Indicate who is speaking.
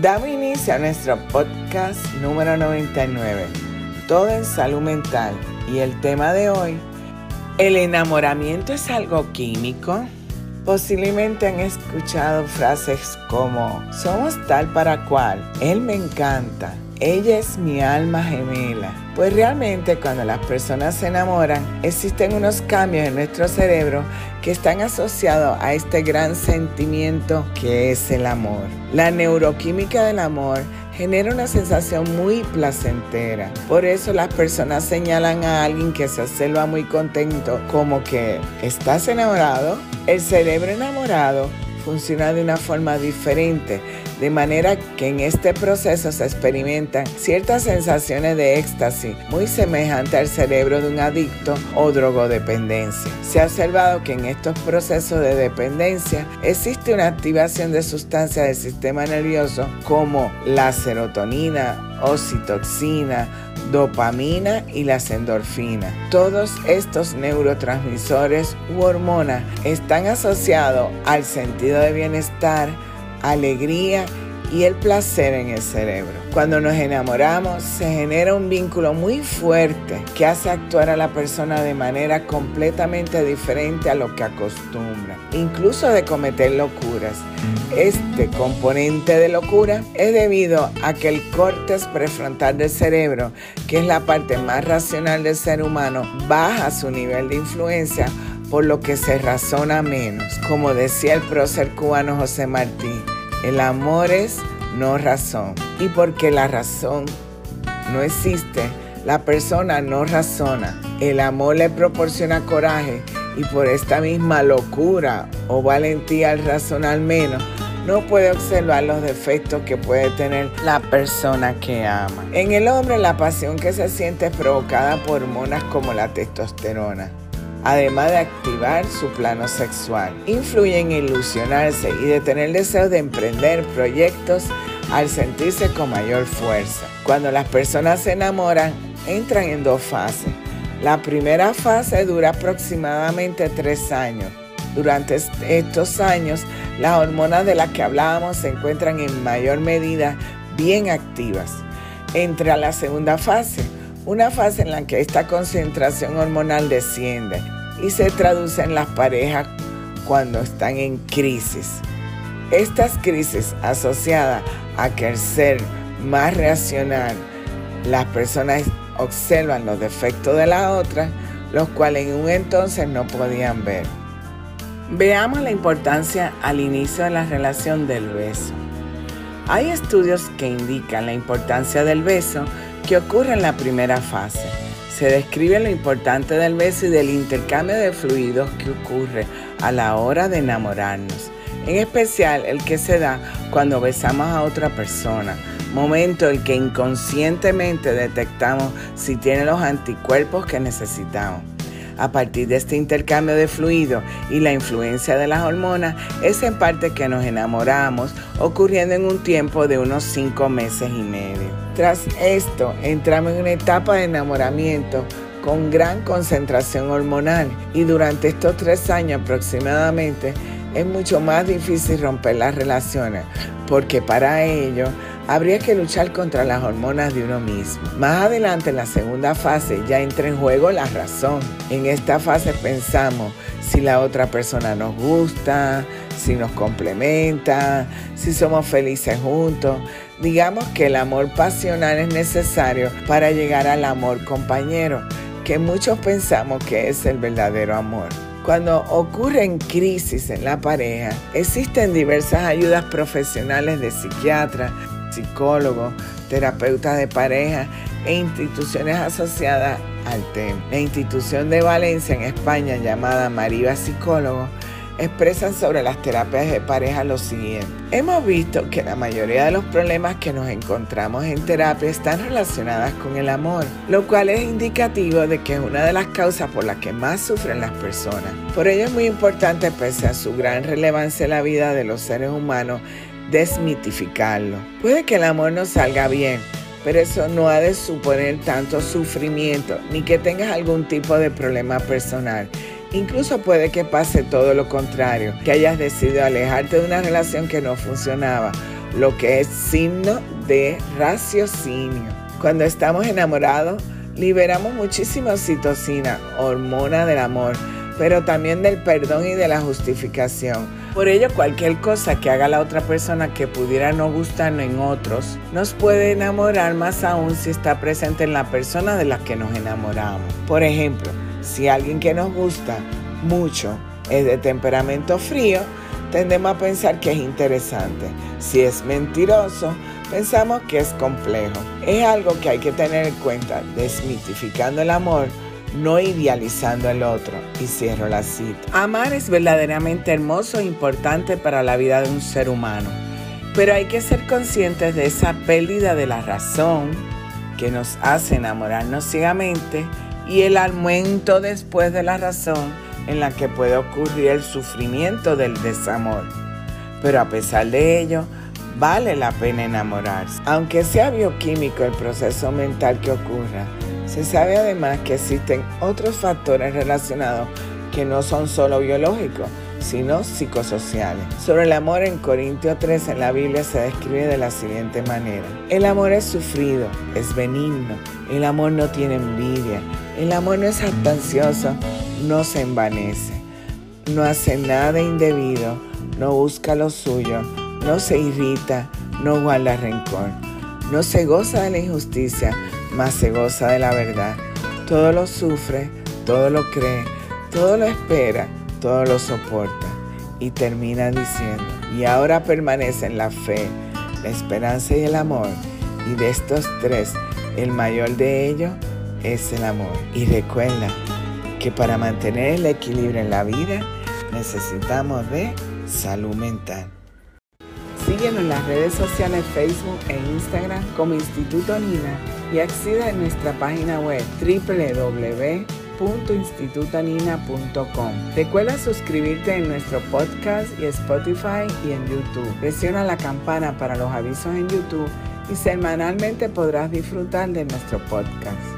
Speaker 1: Damos inicio a nuestro podcast número 99, Todo en Salud Mental. Y el tema de hoy, ¿el enamoramiento es algo químico? Posiblemente han escuchado frases como, somos tal para cual, él me encanta, ella es mi alma gemela. Pues realmente cuando las personas se enamoran, existen unos cambios en nuestro cerebro que están asociados a este gran sentimiento que es el amor. La neuroquímica del amor genera una sensación muy placentera. Por eso las personas señalan a alguien que se observa muy contento como que estás enamorado. El cerebro enamorado funciona de una forma diferente de manera que en este proceso se experimentan ciertas sensaciones de éxtasis muy semejantes al cerebro de un adicto o drogodependencia. Se ha observado que en estos procesos de dependencia existe una activación de sustancias del sistema nervioso como la serotonina, oxitoxina, dopamina y las endorfinas. Todos estos neurotransmisores u hormonas están asociados al sentido de bienestar, alegría y el placer en el cerebro. Cuando nos enamoramos se genera un vínculo muy fuerte que hace actuar a la persona de manera completamente diferente a lo que acostumbra, incluso de cometer locuras. Este componente de locura es debido a que el córtex prefrontal del cerebro, que es la parte más racional del ser humano, baja su nivel de influencia por lo que se razona menos. Como decía el prócer cubano José Martí, el amor es no razón. Y porque la razón no existe, la persona no razona. El amor le proporciona coraje y por esta misma locura o valentía al menos, no puede observar los defectos que puede tener la persona que ama. En el hombre la pasión que se siente es provocada por hormonas como la testosterona además de activar su plano sexual. Influye en ilusionarse y de tener deseo de emprender proyectos al sentirse con mayor fuerza. Cuando las personas se enamoran, entran en dos fases. La primera fase dura aproximadamente tres años. Durante estos años, las hormonas de las que hablábamos se encuentran en mayor medida bien activas. Entra la segunda fase, una fase en la que esta concentración hormonal desciende y se traduce en las parejas cuando están en crisis. Estas crisis asociadas a que ser más racional, las personas observan los defectos de la otra, los cuales en un entonces no podían ver. Veamos la importancia al inicio de la relación del beso. Hay estudios que indican la importancia del beso que ocurre en la primera fase. Se describe lo importante del beso y del intercambio de fluidos que ocurre a la hora de enamorarnos, en especial el que se da cuando besamos a otra persona, momento en que inconscientemente detectamos si tiene los anticuerpos que necesitamos. A partir de este intercambio de fluido y la influencia de las hormonas, es en parte que nos enamoramos, ocurriendo en un tiempo de unos cinco meses y medio. Tras esto, entramos en una etapa de enamoramiento con gran concentración hormonal y durante estos tres años aproximadamente es mucho más difícil romper las relaciones porque para ello habría que luchar contra las hormonas de uno mismo. Más adelante en la segunda fase ya entra en juego la razón. En esta fase pensamos si la otra persona nos gusta, si nos complementa, si somos felices juntos. Digamos que el amor pasional es necesario para llegar al amor compañero, que muchos pensamos que es el verdadero amor. Cuando ocurren crisis en la pareja, existen diversas ayudas profesionales de psiquiatras, psicólogos, terapeutas de pareja e instituciones asociadas al tema. La institución de Valencia en España llamada Mariva Psicólogo expresan sobre las terapias de pareja lo siguiente. Hemos visto que la mayoría de los problemas que nos encontramos en terapia están relacionadas con el amor, lo cual es indicativo de que es una de las causas por las que más sufren las personas. Por ello es muy importante, pese a su gran relevancia en la vida de los seres humanos, desmitificarlo. Puede que el amor no salga bien, pero eso no ha de suponer tanto sufrimiento ni que tengas algún tipo de problema personal. Incluso puede que pase todo lo contrario, que hayas decidido alejarte de una relación que no funcionaba lo que es signo de raciocinio. Cuando estamos enamorados, liberamos muchísima oxitocina, hormona del amor, pero también del perdón y de la justificación. Por ello, cualquier cosa que haga la otra persona que pudiera no gustarnos en otros, nos puede enamorar más aún si está presente en la persona de la que nos enamoramos. Por ejemplo, si alguien que nos gusta mucho es de temperamento frío, tendemos a pensar que es interesante. Si es mentiroso, pensamos que es complejo. Es algo que hay que tener en cuenta, desmitificando el amor, no idealizando el otro. Y cierro la cita. Amar es verdaderamente hermoso e importante para la vida de un ser humano, pero hay que ser conscientes de esa pérdida de la razón que nos hace enamorarnos ciegamente y el aumento después de la razón en la que puede ocurrir el sufrimiento del desamor. Pero a pesar de ello, vale la pena enamorarse. Aunque sea bioquímico el proceso mental que ocurra, se sabe además que existen otros factores relacionados que no son solo biológicos, sino psicosociales. Sobre el amor en Corintios 3 en la Biblia se describe de la siguiente manera. El amor es sufrido, es benigno, el amor no tiene envidia, el amor no es jactancioso, no se envanece, no hace nada indebido, no busca lo suyo, no se irrita, no guarda rencor, no se goza de la injusticia, mas se goza de la verdad. Todo lo sufre, todo lo cree, todo lo espera, todo lo soporta. Y termina diciendo, y ahora permanecen la fe, la esperanza y el amor. Y de estos tres, el mayor de ellos es el amor. Y recuerda que para mantener el equilibrio en la vida necesitamos de salud mental. Síguenos en las redes sociales Facebook e Instagram como Instituto Nina y acceda a nuestra página web www.institutanina.com. Recuerda suscribirte en nuestro podcast y Spotify y en YouTube. Presiona la campana para los avisos en YouTube y semanalmente podrás disfrutar de nuestro podcast.